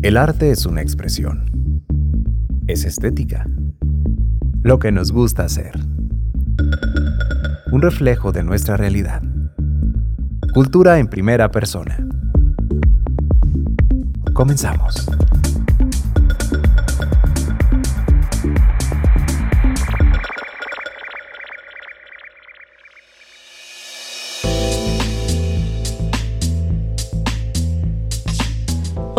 El arte es una expresión. Es estética. Lo que nos gusta hacer. Un reflejo de nuestra realidad. Cultura en primera persona. Comenzamos.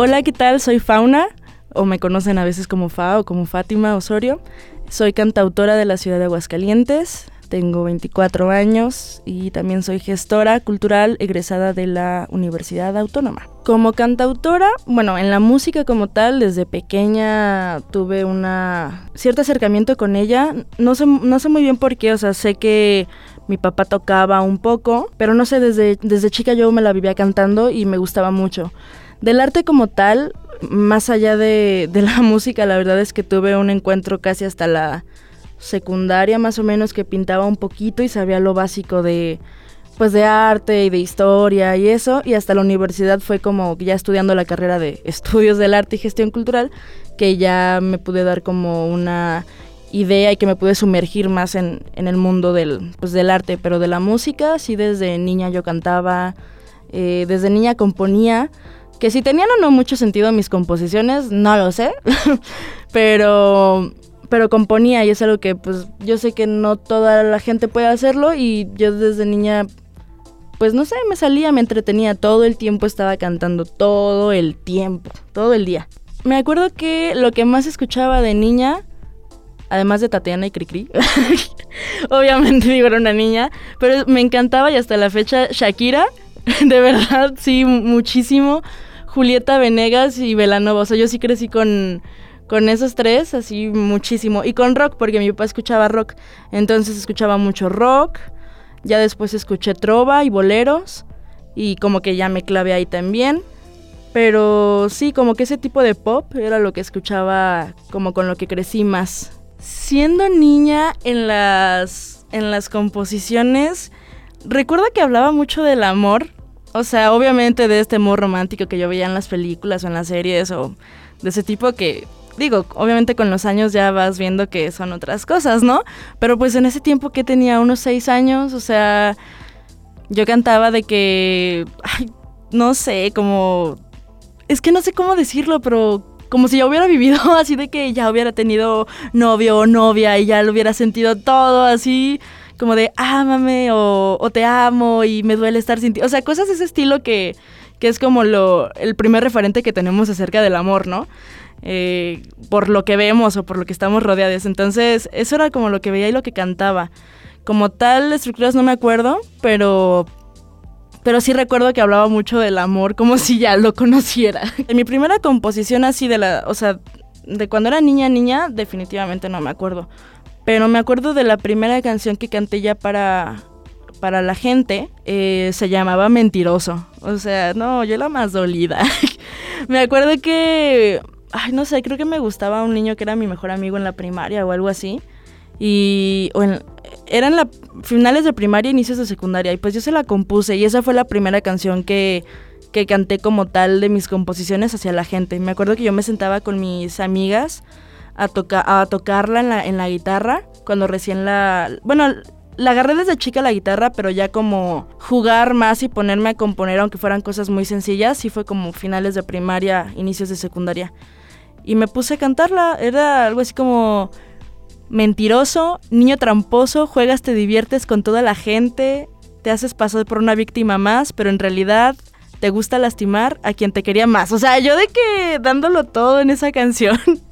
Hola, ¿qué tal? Soy Fauna, o me conocen a veces como Fa o como Fátima Osorio. Soy cantautora de la ciudad de Aguascalientes, tengo 24 años y también soy gestora cultural egresada de la Universidad Autónoma. Como cantautora, bueno, en la música como tal, desde pequeña tuve un cierto acercamiento con ella. No sé, no sé muy bien por qué, o sea, sé que mi papá tocaba un poco, pero no sé, desde, desde chica yo me la vivía cantando y me gustaba mucho. Del arte como tal, más allá de, la música, la verdad es que tuve un encuentro casi hasta la secundaria más o menos que pintaba un poquito y sabía lo básico de pues de arte y de historia y eso y hasta la universidad fue como ya estudiando la carrera de estudios del arte y gestión cultural que ya me pude dar como una idea y que me pude sumergir más en, el mundo del, pues, del arte pero de la música sí desde niña yo cantaba eh, desde niña componía que si tenían o no mucho sentido mis composiciones, no lo sé. pero pero componía y es algo que pues yo sé que no toda la gente puede hacerlo y yo desde niña pues no sé, me salía, me entretenía, todo el tiempo estaba cantando, todo el tiempo, todo el día. Me acuerdo que lo que más escuchaba de niña, además de Tatiana y Cricri, obviamente digo era una niña, pero me encantaba y hasta la fecha Shakira, de verdad, sí, muchísimo. Julieta Venegas y Velanova. O sea, yo sí crecí con, con esos tres, así muchísimo. Y con rock, porque mi papá escuchaba rock. Entonces escuchaba mucho rock. Ya después escuché trova y boleros. Y como que ya me clavé ahí también. Pero sí, como que ese tipo de pop era lo que escuchaba como con lo que crecí más. Siendo niña en las, en las composiciones, recuerdo que hablaba mucho del amor, o sea, obviamente de este amor romántico que yo veía en las películas o en las series o de ese tipo que, digo, obviamente con los años ya vas viendo que son otras cosas, ¿no? Pero pues en ese tiempo que tenía unos seis años, o sea, yo cantaba de que, ay, no sé, como, es que no sé cómo decirlo, pero como si ya hubiera vivido así de que ya hubiera tenido novio o novia y ya lo hubiera sentido todo así como de ámame o, o te amo y me duele estar sin ti. O sea, cosas de ese estilo que, que es como lo, el primer referente que tenemos acerca del amor, ¿no? Eh, por lo que vemos o por lo que estamos rodeados. Entonces, eso era como lo que veía y lo que cantaba. Como tal, estructuras no me acuerdo, pero, pero sí recuerdo que hablaba mucho del amor como si ya lo conociera. En mi primera composición así de la, o sea, de cuando era niña, niña, definitivamente no me acuerdo. Pero me acuerdo de la primera canción que canté ya para, para la gente, eh, se llamaba Mentiroso. O sea, no, yo la más dolida. me acuerdo que, ay, no sé, creo que me gustaba un niño que era mi mejor amigo en la primaria o algo así. Y o en, eran finales de primaria, inicios de secundaria. Y pues yo se la compuse y esa fue la primera canción que, que canté como tal de mis composiciones hacia la gente. Me acuerdo que yo me sentaba con mis amigas a, a tocarla en la, en la guitarra, cuando recién la... Bueno, la agarré desde chica la guitarra, pero ya como jugar más y ponerme a componer, aunque fueran cosas muy sencillas, sí fue como finales de primaria, inicios de secundaria. Y me puse a cantarla, era algo así como mentiroso, niño tramposo, juegas, te diviertes con toda la gente, te haces pasar por una víctima más, pero en realidad te gusta lastimar a quien te quería más. O sea, yo de que dándolo todo en esa canción.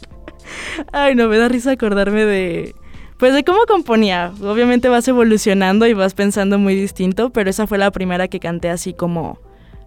Ay, no, me da risa acordarme de... Pues de cómo componía. Obviamente vas evolucionando y vas pensando muy distinto, pero esa fue la primera que canté así como,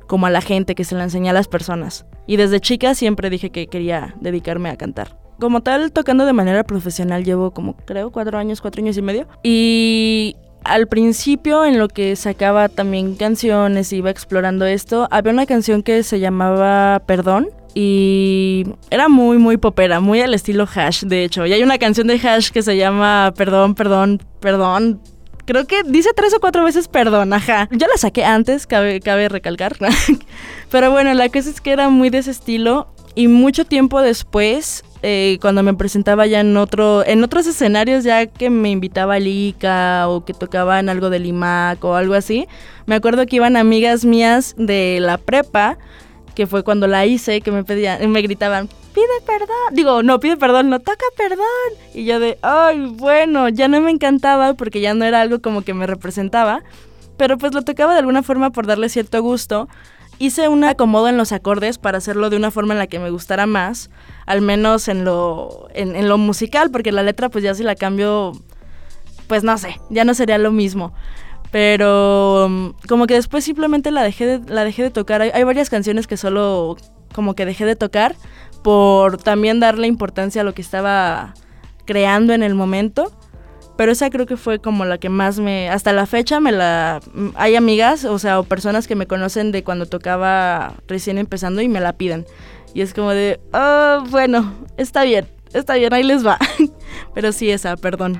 como a la gente, que se la enseñé a las personas. Y desde chica siempre dije que quería dedicarme a cantar. Como tal, tocando de manera profesional llevo como creo cuatro años, cuatro años y medio. Y al principio en lo que sacaba también canciones, iba explorando esto, había una canción que se llamaba Perdón, y era muy, muy popera, muy al estilo Hash, de hecho. Y hay una canción de Hash que se llama Perdón, perdón, perdón. Creo que dice tres o cuatro veces perdón, ajá. Yo la saqué antes, cabe, cabe recalcar. Pero bueno, la cosa es que era muy de ese estilo. y mucho tiempo después, eh, cuando me presentaba ya en otro, en otros escenarios, ya que me invitaba a Lica o que tocaban algo de Limac o algo así, me acuerdo que iban amigas mías de la prepa, que fue cuando la hice, que me pedían, me gritaban, pide perdón. Digo, no, pide perdón, no toca perdón. Y yo de, ay, bueno, ya no me encantaba porque ya no era algo como que me representaba. Pero pues lo tocaba de alguna forma por darle cierto gusto hice un acomodo en los acordes para hacerlo de una forma en la que me gustara más, al menos en lo, en, lo musical, porque la letra pues ya si la cambio, pues no sé, ya no sería lo mismo. Pero mm, como que después simplemente la dejé de, la dejé de tocar. Hay, hay varias canciones que solo como que dejé de tocar por también darle importancia a lo que estaba creando en el momento pero esa creo que fue como la que más me, hasta la fecha me la, hay amigas, o sea, o personas que me conocen de cuando tocaba recién empezando y me la piden. Y es como de, oh, bueno, está bien, está bien, ahí les va. pero sí esa, perdón.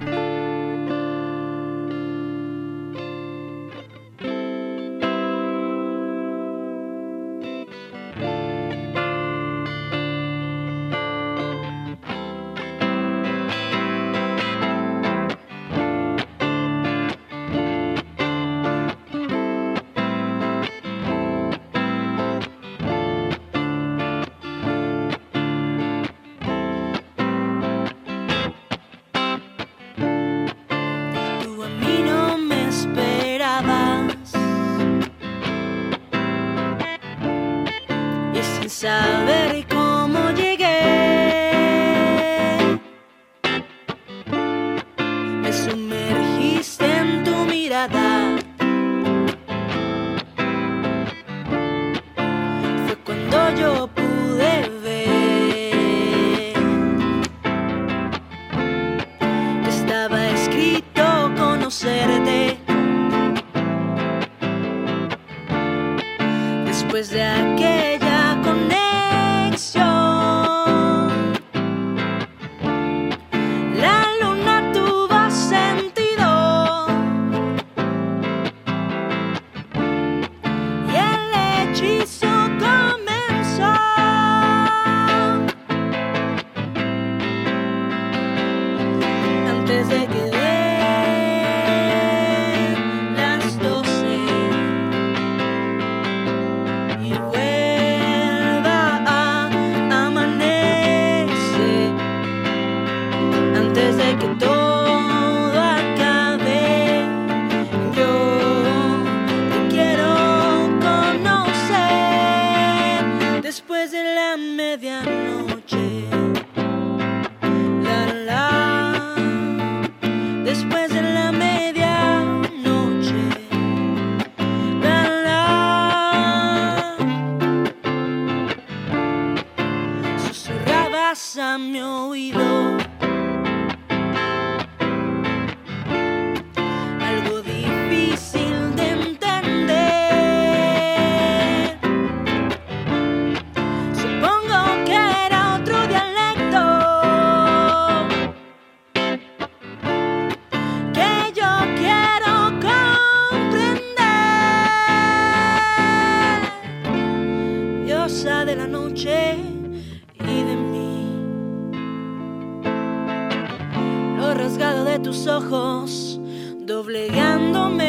ojos doblegándome.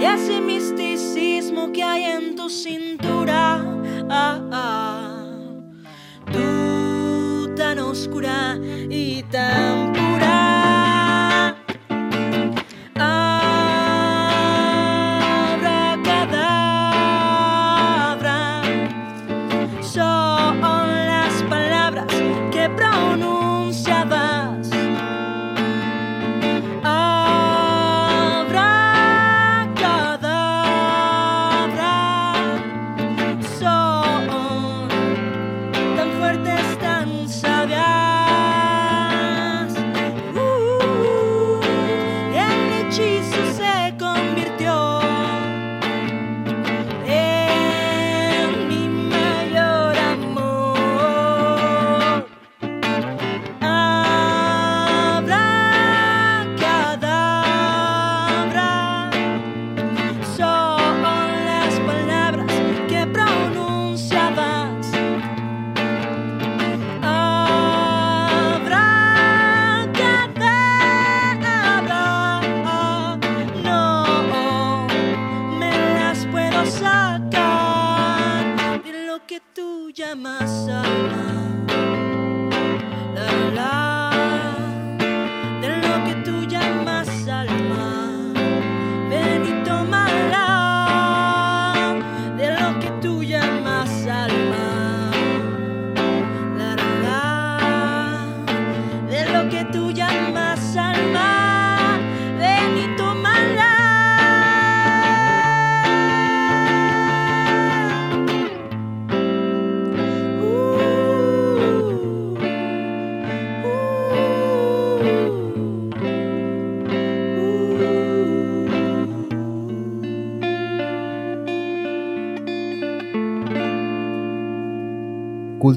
Y ese misticismo que hay en tu cintura, ah, ah, tú tan oscura y tan...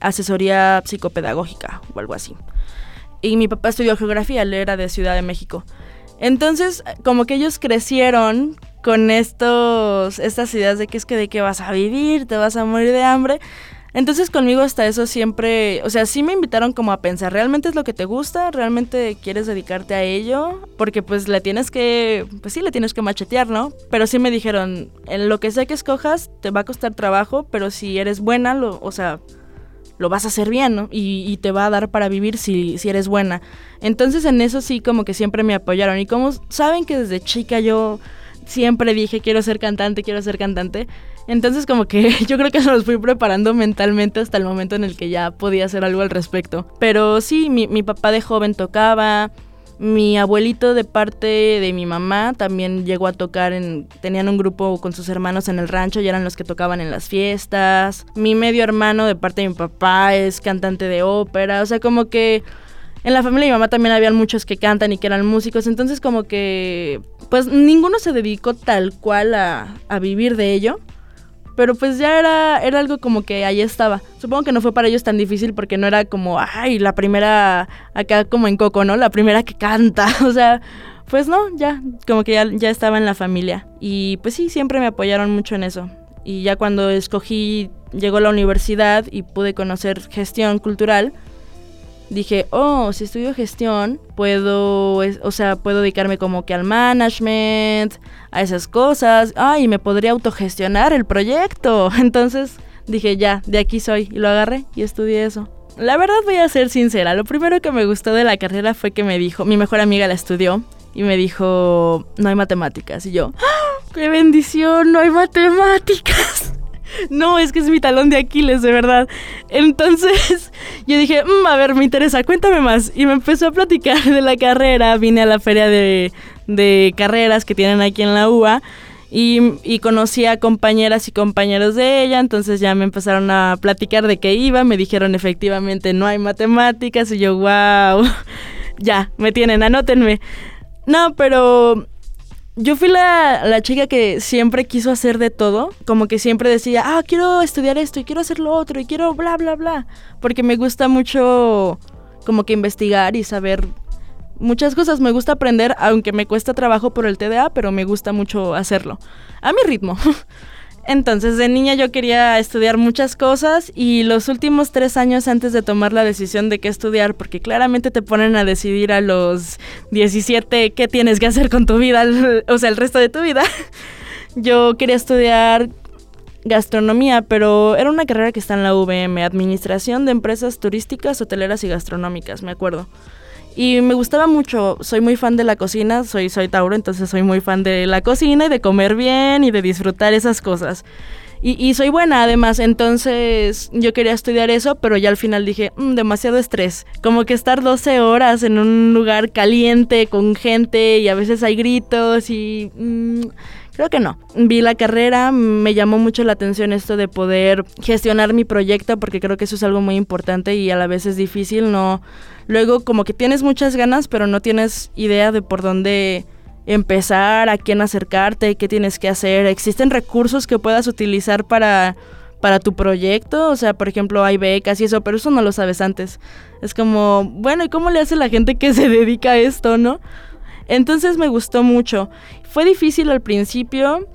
asesoría psicopedagógica o algo así. Y mi papá estudió geografía, él era de Ciudad de México. Entonces, como que ellos crecieron con estos, estas ideas de que es que de qué vas a vivir, te vas a morir de hambre. Entonces conmigo hasta eso siempre, o sea, sí me invitaron como a pensar, ¿realmente es lo que te gusta? ¿Realmente quieres dedicarte a ello? Porque pues le tienes que, pues sí, le tienes que machetear, ¿no? Pero sí me dijeron, en lo que sea que escojas, te va a costar trabajo, pero si eres buena, lo, o sea, lo vas a hacer bien, ¿no? Y, te va a dar para vivir si, si eres buena. Entonces en eso sí como que siempre me apoyaron. Y como saben que desde chica yo siempre dije quiero ser cantante, quiero ser cantante. Entonces como que yo creo que los fui preparando mentalmente hasta el momento en el que ya podía hacer algo al respecto. Pero sí, mi, mi papá de joven tocaba, mi abuelito de parte de mi mamá también llegó a tocar en... Tenían un grupo con sus hermanos en el rancho y eran los que tocaban en las fiestas. Mi medio hermano de parte de mi papá es cantante de ópera. O sea, como que en la familia de mi mamá también habían muchos que cantan y que eran músicos. Entonces como que... Pues ninguno se dedicó tal cual a, a vivir de ello pero pues ya era, era algo como que ahí estaba. Supongo que no fue para ellos tan difícil porque no era como, ay, la primera, acá como en Coco, ¿no? La primera que canta, o sea, pues no, ya, como que ya, ya estaba en la familia. Y pues sí, siempre me apoyaron mucho en eso. Y ya cuando escogí, llegó a la universidad y pude conocer gestión cultural, dije, oh, si estudio gestión, puedo, o sea, puedo dedicarme como que al management, a esas cosas, ay, me podría autogestionar el proyecto. Entonces dije, ya, de aquí soy, y lo agarré y estudié eso. La verdad voy a ser sincera, lo primero que me gustó de la carrera fue que me dijo, mi mejor amiga la estudió, y me dijo, no hay matemáticas, y yo, ¡Ah, ¡qué bendición, no hay matemáticas! No, es que es mi talón de Aquiles, de verdad. Entonces yo dije, mmm, a ver, me interesa, cuéntame más. Y me empezó a platicar de la carrera. Vine a la feria de, carreras que tienen aquí en la UA. Y, y, conocí a compañeras y compañeros de ella, entonces ya me empezaron a platicar de qué iba, me dijeron efectivamente no hay matemáticas y yo, wow, ya, me tienen, anótenme. No, pero yo fui la, la, chica que siempre quiso hacer de todo, como que siempre decía, ah, quiero estudiar esto y quiero hacer lo otro y quiero bla, bla, bla, porque me gusta mucho como que investigar y saber muchas cosas, me gusta aprender, aunque me cuesta trabajo por el TDA, pero me gusta mucho hacerlo, a mi ritmo. Entonces de niña yo quería estudiar muchas cosas y los últimos tres años antes de tomar la decisión de qué estudiar, porque claramente te ponen a decidir a los 17 qué tienes que hacer con tu vida, o sea, el resto de tu vida, yo quería estudiar gastronomía, pero era una carrera que está en la VM, Administración de Empresas Turísticas, Hoteleras y Gastronómicas, me acuerdo. Y me gustaba mucho, soy muy fan de la cocina, soy, soy Tauro, entonces soy muy fan de la cocina y de comer bien y de disfrutar esas cosas. Y, soy buena además, entonces yo quería estudiar eso, pero ya al final dije, mmm, demasiado estrés. Como que estar 12 horas en un lugar caliente, con gente y a veces hay gritos y... Mmm, Creo que no. Vi la carrera, me llamó mucho la atención esto de poder gestionar mi proyecto porque creo que eso es algo muy importante y a la vez es difícil, no luego como que tienes muchas ganas, pero no tienes idea de por dónde empezar, a quién acercarte, qué tienes que hacer. Existen recursos que puedas utilizar para para tu proyecto, o sea, por ejemplo, hay becas y eso, pero eso no lo sabes antes. Es como, bueno, ¿y cómo le hace la gente que se dedica a esto, no? Entonces me gustó mucho. Fue difícil al principio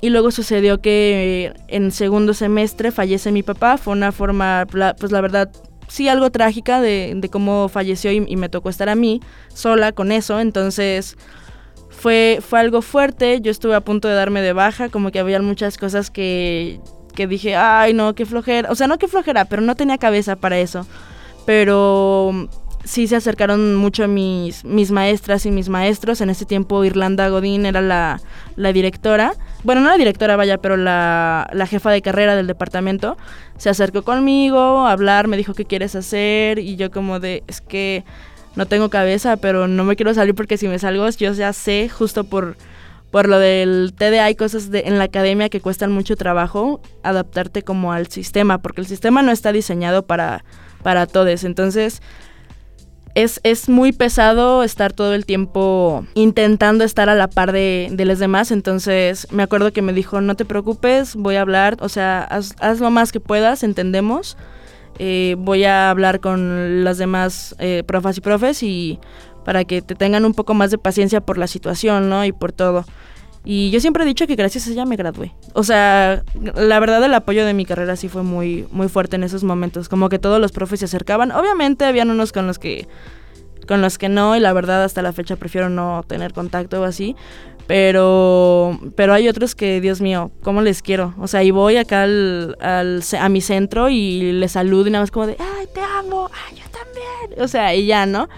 y luego sucedió que en segundo semestre fallece mi papá, fue una forma, pues la verdad, sí algo trágica de, cómo falleció y, me tocó estar a mí sola con eso, entonces fue, fue algo fuerte, yo estuve a punto de darme de baja, como que había muchas cosas que, que dije, ay no, qué flojera, o sea, no qué flojera, pero no tenía cabeza para eso, pero sí se acercaron mucho mis, mis maestras y mis maestros. En ese tiempo Irlanda Godín era la, la directora. Bueno, no la directora, vaya, pero la, la, jefa de carrera del departamento. Se acercó conmigo a hablar, me dijo qué quieres hacer y yo como de, es que no tengo cabeza, pero no me quiero salir porque si me salgo yo ya sé justo por por lo del TDA hay cosas de, en la academia que cuestan mucho trabajo adaptarte como al sistema, porque el sistema no está diseñado para, para todos. Entonces, es, es, muy pesado estar todo el tiempo intentando estar a la par de, de, los demás. Entonces me acuerdo que me dijo, no te preocupes, voy a hablar, o sea, haz, lo más que puedas, entendemos. Eh, voy a hablar con las demás eh, profas y profes y para que te tengan un poco más de paciencia por la situación, ¿no? Y por todo. Y yo siempre he dicho que gracias a ella me gradué. O sea, la verdad el apoyo de mi carrera sí fue muy, muy fuerte en esos momentos. Como que todos los profes se acercaban. Obviamente habían unos con los que con los que no y la verdad hasta la fecha prefiero no tener contacto o así. Pero, pero hay otros que, Dios mío, ¿cómo les quiero? O sea, y voy acá al, al, a mi centro y les saludo y nada más como de, ay, te amo, ay, yo también. O sea, y ya, ¿no?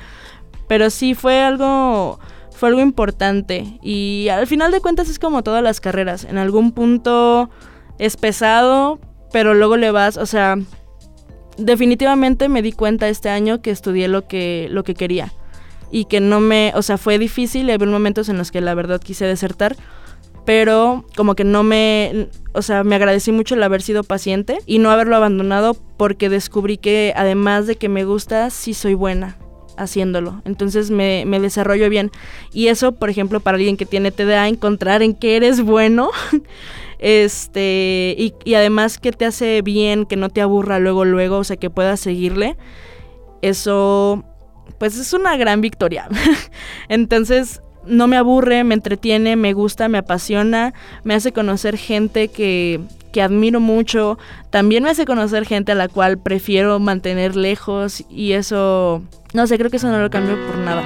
Pero sí fue algo fue algo importante. Y al final de cuentas es como todas las carreras. En algún punto es pesado, pero luego le vas, o sea, definitivamente me di cuenta este año que estudié lo que, lo que quería. Y que no me, o sea, fue difícil y había momentos en los que la verdad quise desertar. Pero como que no me, o sea, me agradecí mucho el haber sido paciente y no haberlo abandonado porque descubrí que además de que me gusta, sí soy buena haciéndolo. Entonces me, me, desarrollo bien. Y eso, por ejemplo, para alguien que tiene TDA, encontrar en qué eres bueno. este, y, y, además que te hace bien, que no te aburra luego, luego, o sea, que puedas seguirle. Eso, pues es una gran victoria. Entonces, no me aburre, me entretiene, me gusta, me apasiona, me hace conocer gente que, que admiro mucho, también me hace conocer gente a la cual prefiero mantener lejos y eso, no sé, creo que eso no lo cambio por nada.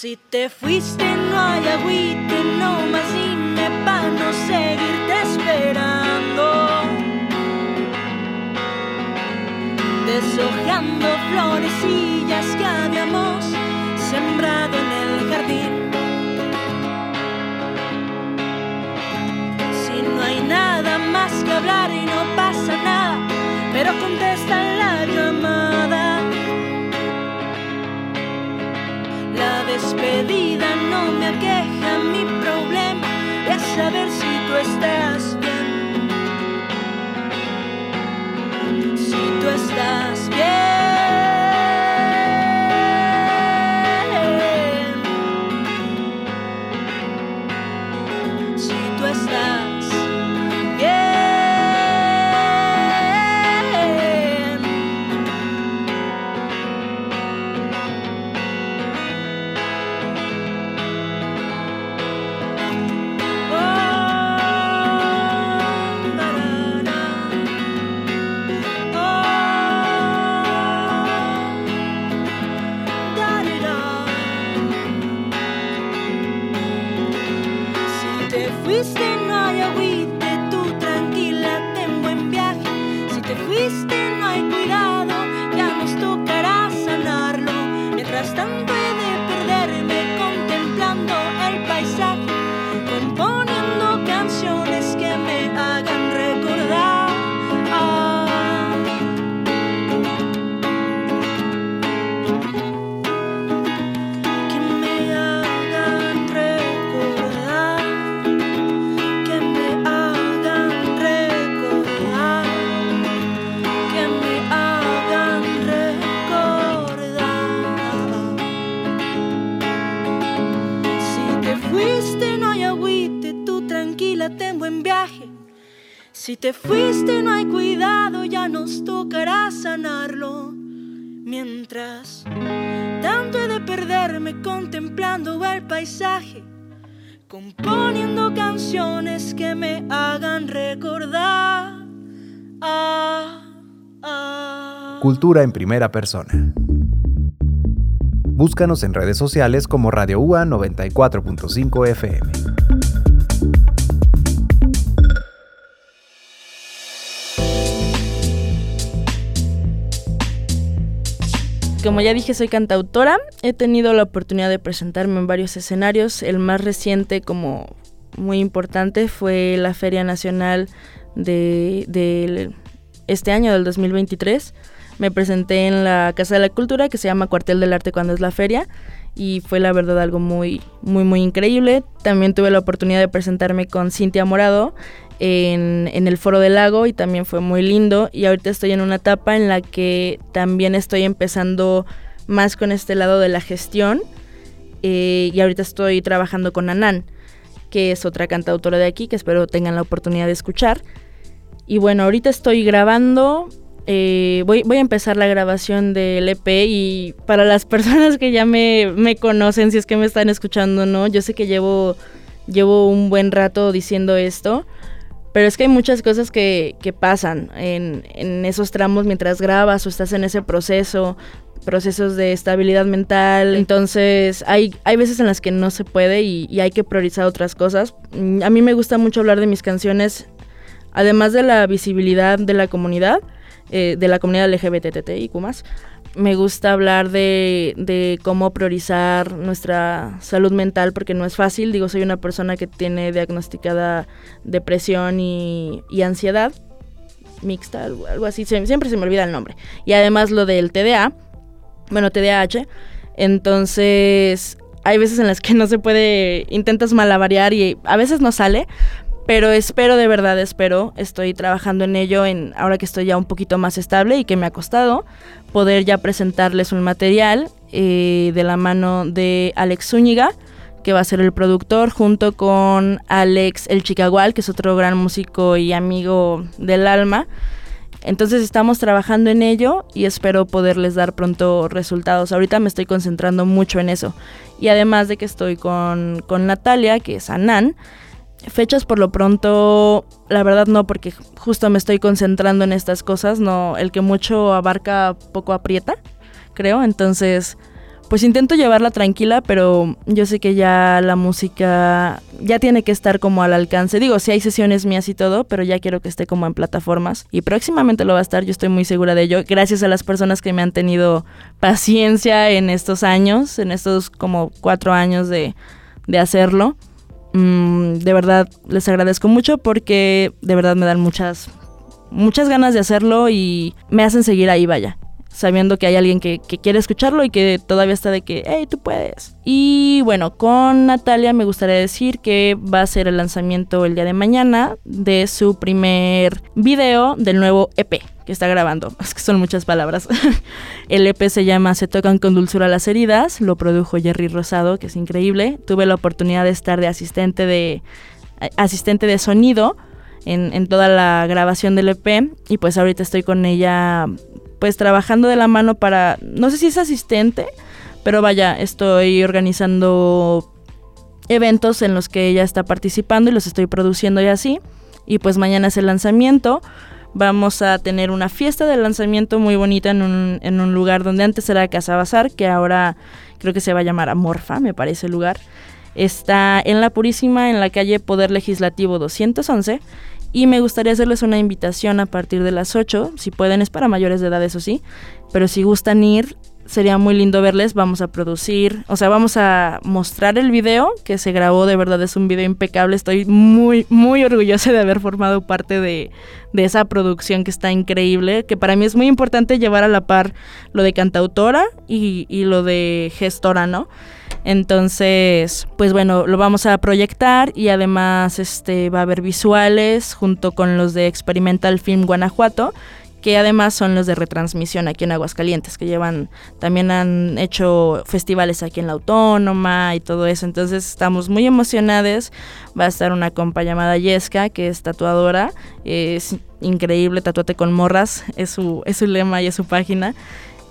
Si te fuiste no hay agüite, no más dime para no seguirte esperando. Deshojando florecillas que habíamos sembrado en el jardín. Si no hay nada más que hablar y no pasa nada, pero contesta la llamada. Despedida no me aqueja, mi problema es saber si tú estás bien. Si tú estás te fuiste no hay cuidado, ya nos tocará sanarlo. Mientras tanto he de perderme contemplando el paisaje, componiendo canciones que me hagan recordar. Ah. Cultura en primera persona. Búscanos en redes sociales como Radio UA 94.5 FM. Como ya dije, soy cantautora. He tenido la oportunidad de presentarme en varios escenarios. El más reciente, como muy importante, fue la Feria Nacional de, este año, del 2023. Me presenté en la Casa de la Cultura, que se llama Cuartel del Arte cuando es la feria. Y fue la verdad algo muy, muy, muy increíble. También tuve la oportunidad de presentarme con Cintia Morado en, en, el Foro del Lago y también fue muy lindo. Y ahorita estoy en una etapa en la que también estoy empezando más con este lado de la gestión. Eh, y ahorita estoy trabajando con Anan, que es otra cantautora de aquí, que espero tengan la oportunidad de escuchar. Y bueno, ahorita estoy grabando. Eh, voy, voy, a empezar la grabación del EP y para las personas que ya me, me conocen, si es que me están escuchando, ¿no? Yo sé que llevo, llevo un buen rato diciendo esto, pero es que hay muchas cosas que, que pasan en, en, esos tramos mientras grabas o estás en ese proceso, procesos de estabilidad mental. Entonces hay, hay veces en las que no se puede y, y hay que priorizar otras cosas. A mí me gusta mucho hablar de mis canciones, además de la visibilidad de la comunidad, eh, de la comunidad LGBTTIQ+. Me gusta hablar de, de, cómo priorizar nuestra salud mental porque no es fácil. Digo, soy una persona que tiene diagnosticada depresión y, ansiedad mixta, algo, algo así. Siempre se me olvida el nombre. Y además lo del TDA, bueno, TDAH. Entonces, hay veces en las que no se puede, intentas malavariar y a veces no sale, pero espero de verdad, espero, estoy trabajando en ello en ahora que estoy ya un poquito más estable y que me ha costado poder ya presentarles un material eh, de la mano de Alex Zúñiga, que va a ser el productor, junto con Alex El Chicagual, que es otro gran músico y amigo del alma. Entonces estamos trabajando en ello y espero poderles dar pronto resultados. Ahorita me estoy concentrando mucho en eso. Y además de que estoy con, con Natalia, que es Anan, Fechas por lo pronto, la verdad no, porque justo me estoy concentrando en estas cosas, no, el que mucho abarca poco aprieta, creo, entonces pues intento llevarla tranquila, pero yo sé que ya la música ya tiene que estar como al alcance. Digo, sí hay sesiones mías y todo, pero ya quiero que esté como en plataformas y próximamente lo va a estar, yo estoy muy segura de ello, gracias a las personas que me han tenido paciencia en estos años, en estos como cuatro años de, de hacerlo. Mm, de verdad les agradezco mucho porque de verdad me dan muchas, muchas ganas de hacerlo y me hacen seguir ahí, vaya. Sabiendo que hay alguien que, quiere escucharlo y que todavía está de que, hey, tú puedes. Y bueno, con Natalia me gustaría decir que va a ser el lanzamiento el día de mañana de su primer video del nuevo EP que está grabando. Es que son muchas palabras. El EP se llama Se tocan con dulzura las heridas. Lo produjo Jerry Rosado, que es increíble. Tuve la oportunidad de estar de asistente de, asistente de sonido en, en toda la grabación del EP. Y pues ahorita estoy con ella, pues trabajando de la mano para. No sé si es asistente, pero vaya, estoy organizando eventos en los que ella está participando y los estoy produciendo y así. Y pues mañana es el lanzamiento vamos a tener una fiesta de lanzamiento muy bonita en un, en un lugar donde antes era Casa Bazar, que ahora creo que se va a llamar Amorfa, me parece el lugar. Está en La Purísima, en la calle Poder Legislativo 211. Y me gustaría hacerles una invitación a partir de las 8, si pueden, es para mayores de edad, eso sí, pero si gustan ir, sería muy lindo verles. Vamos a producir, o sea, vamos a mostrar el video que se grabó, de verdad es un video impecable. Estoy muy, muy orgullosa de haber formado parte de, de, esa producción que está increíble, que para mí es muy importante llevar a la par lo de cantautora y, y lo de gestora, ¿no? Entonces, pues bueno, lo vamos a proyectar y además este va a haber visuales junto con los de Experimental Film Guanajuato que además son los de retransmisión aquí en Aguascalientes, que llevan, también han hecho festivales aquí en la Autónoma y todo eso, entonces estamos muy emocionados, va a estar una compa llamada Yesca, que es tatuadora, es increíble, tatuate con morras, es su, es su lema y es su página,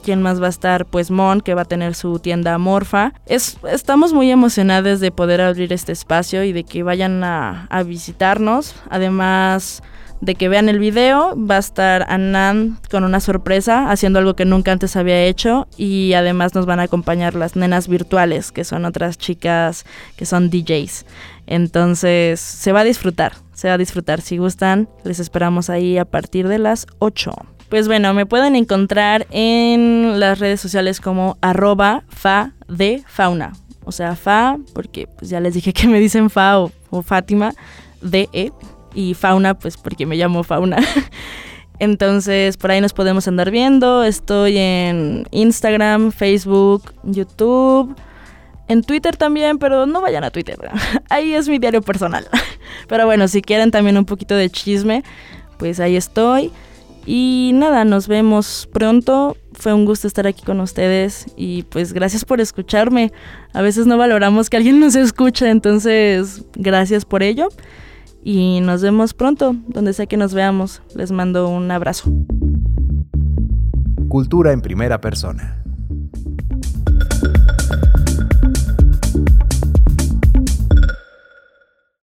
¿Quién más va a estar? Pues Mon, que va a tener su tienda Morfa. Es, estamos muy emocionados de poder abrir este espacio y de que vayan a, a visitarnos. Además, de que vean el video. Va a estar Anand con una sorpresa, haciendo algo que nunca antes había hecho. Y además nos van a acompañar las nenas virtuales, que son otras chicas que son DJs. Entonces se va a disfrutar, se va a disfrutar. Si gustan, les esperamos ahí a partir de las 8. Pues bueno, me pueden encontrar en las redes sociales como arroba fa de fauna. O sea, fa, porque pues ya les dije que me dicen fa o, Fátima, de e y Fauna, pues porque me llamo Fauna. Entonces, por ahí nos podemos andar viendo. Estoy en Instagram, Facebook, YouTube, en Twitter también, pero no vayan a Twitter. Ahí es mi diario personal. Pero bueno, si quieren también un poquito de chisme, pues ahí estoy. Y nada, nos vemos pronto. Fue un gusto estar aquí con ustedes y pues gracias por escucharme. A veces no valoramos que alguien nos escuche, entonces gracias por ello y nos vemos pronto, donde sea que nos veamos. Les mando un abrazo. Cultura en primera persona.